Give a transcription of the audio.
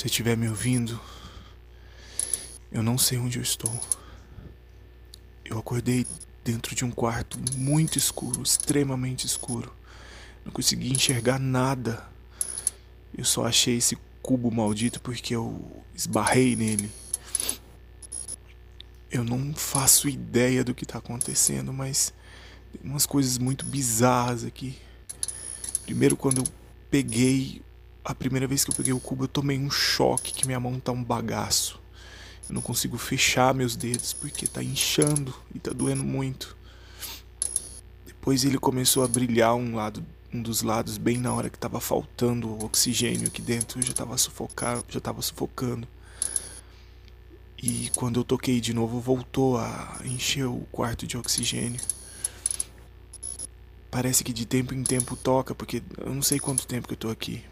você estiver me ouvindo, eu não sei onde eu estou. Eu acordei dentro de um quarto muito escuro, extremamente escuro. Não consegui enxergar nada. Eu só achei esse cubo maldito porque eu esbarrei nele. Eu não faço ideia do que está acontecendo, mas tem umas coisas muito bizarras aqui. Primeiro, quando eu peguei, a primeira vez que eu peguei o cubo, eu tomei um choque que minha mão tá um bagaço. Eu não consigo fechar meus dedos porque tá inchando e tá doendo muito. Depois ele começou a brilhar um lado, um dos lados bem na hora que tava faltando oxigênio aqui dentro, eu já tava sufocando, já tava sufocando. E quando eu toquei de novo, voltou a encher o quarto de oxigênio. Parece que de tempo em tempo toca, porque eu não sei quanto tempo que eu tô aqui.